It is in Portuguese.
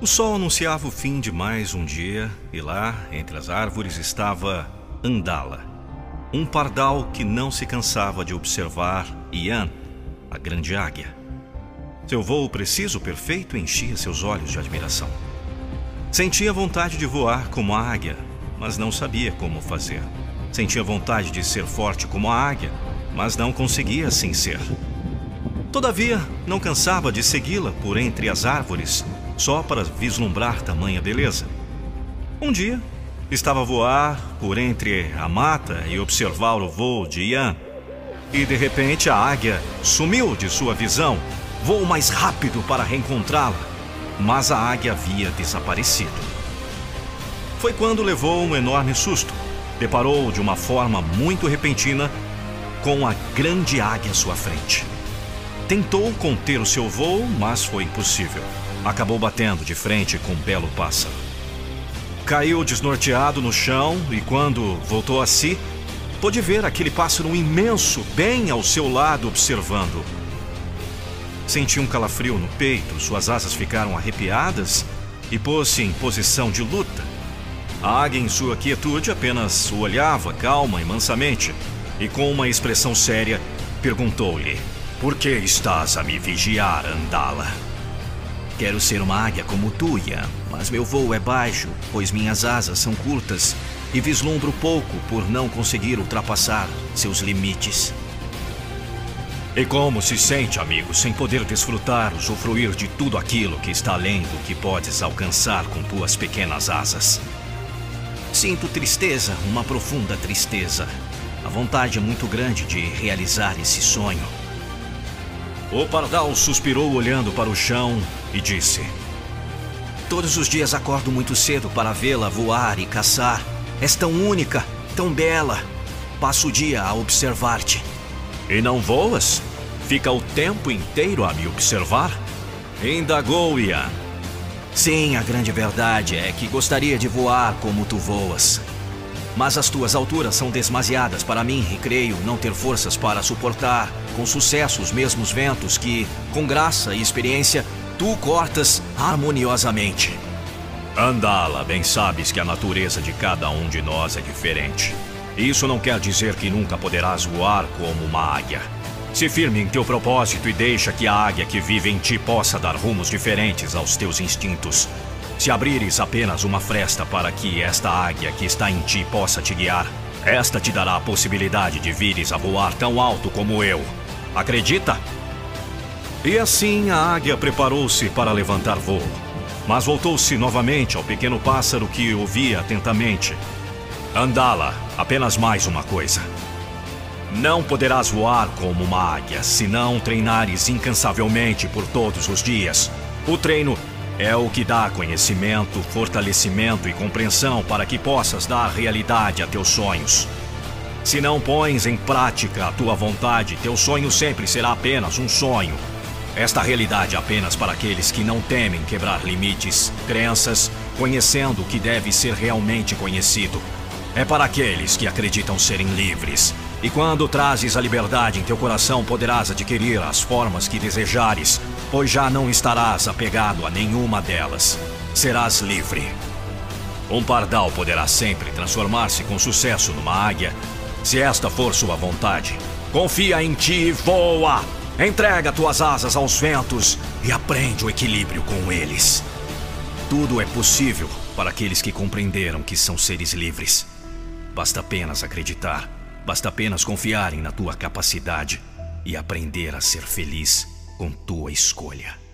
O sol anunciava o fim de mais um dia e lá, entre as árvores, estava Andala, um pardal que não se cansava de observar Ian, a grande águia. Seu voo preciso, perfeito, enchia seus olhos de admiração. Sentia vontade de voar como a águia, mas não sabia como fazer. Sentia vontade de ser forte como a águia, mas não conseguia assim ser. Todavia, não cansava de segui-la por entre as árvores, só para vislumbrar tamanha beleza. Um dia, estava a voar por entre a mata e observar o voo de Ian. E de repente a águia sumiu de sua visão. Voou mais rápido para reencontrá-la, mas a águia havia desaparecido. Foi quando levou um enorme susto. Deparou de uma forma muito repentina com a grande águia à sua frente. Tentou conter o seu voo, mas foi impossível. Acabou batendo de frente com um belo pássaro. Caiu desnorteado no chão e, quando voltou a si, pôde ver aquele pássaro imenso bem ao seu lado observando. Sentiu um calafrio no peito, suas asas ficaram arrepiadas e pôs-se em posição de luta. A águia, em sua quietude, apenas o olhava calma e mansamente e, com uma expressão séria, perguntou-lhe: Por que estás a me vigiar, Andala? Quero ser uma águia como tu, mas meu voo é baixo, pois minhas asas são curtas e vislumbro pouco por não conseguir ultrapassar seus limites. E como se sente, amigo, sem poder desfrutar, usufruir de tudo aquilo que está além do que podes alcançar com tuas pequenas asas? Sinto tristeza, uma profunda tristeza. A vontade é muito grande de realizar esse sonho. O pardal suspirou olhando para o chão e disse: Todos os dias acordo muito cedo para vê-la voar e caçar. És tão única, tão bela. Passo o dia a observar-te. E não voas? Fica o tempo inteiro a me observar? Indagou Ian. Sim, a grande verdade é que gostaria de voar como tu voas. Mas as tuas alturas são demasiadas para mim e creio não ter forças para suportar com sucesso os mesmos ventos que, com graça e experiência, tu cortas harmoniosamente. Andala, bem sabes que a natureza de cada um de nós é diferente. Isso não quer dizer que nunca poderás voar como uma águia. Se firme em teu propósito e deixa que a águia que vive em ti possa dar rumos diferentes aos teus instintos. Se abrires apenas uma fresta para que esta águia que está em ti possa te guiar, esta te dará a possibilidade de vires a voar tão alto como eu. Acredita? E assim a águia preparou-se para levantar voo. Mas voltou-se novamente ao pequeno pássaro que ouvia atentamente. Andala, apenas mais uma coisa. Não poderás voar como uma águia se não treinares incansavelmente por todos os dias. O treino é o que dá conhecimento, fortalecimento e compreensão para que possas dar realidade a teus sonhos. Se não pões em prática a tua vontade, teu sonho sempre será apenas um sonho. Esta realidade é apenas para aqueles que não temem quebrar limites, crenças, conhecendo o que deve ser realmente conhecido. É para aqueles que acreditam serem livres. E quando trazes a liberdade em teu coração, poderás adquirir as formas que desejares, pois já não estarás apegado a nenhuma delas. Serás livre. Um pardal poderá sempre transformar-se com sucesso numa águia, se esta for sua vontade. Confia em ti e voa! Entrega tuas asas aos ventos e aprende o equilíbrio com eles. Tudo é possível para aqueles que compreenderam que são seres livres. Basta apenas acreditar, basta apenas confiarem na tua capacidade e aprender a ser feliz com tua escolha.